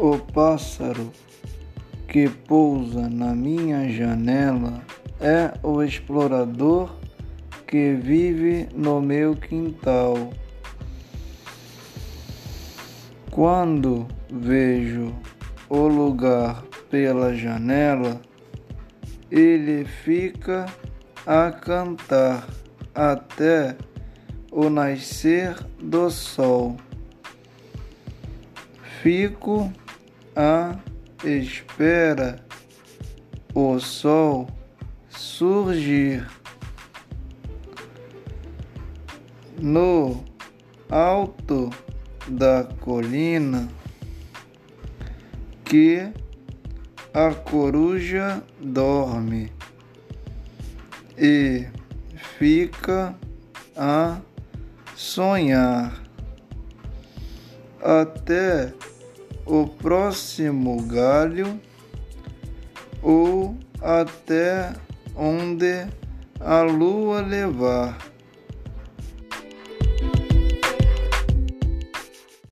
O pássaro que pousa na minha janela é o explorador que vive no meu quintal. Quando vejo o lugar pela janela, ele fica a cantar até o nascer do sol. Fico à espera o sol surgir. No alto da colina que a coruja dorme e fica a sonhar. Até o próximo galho ou até onde a lua levar.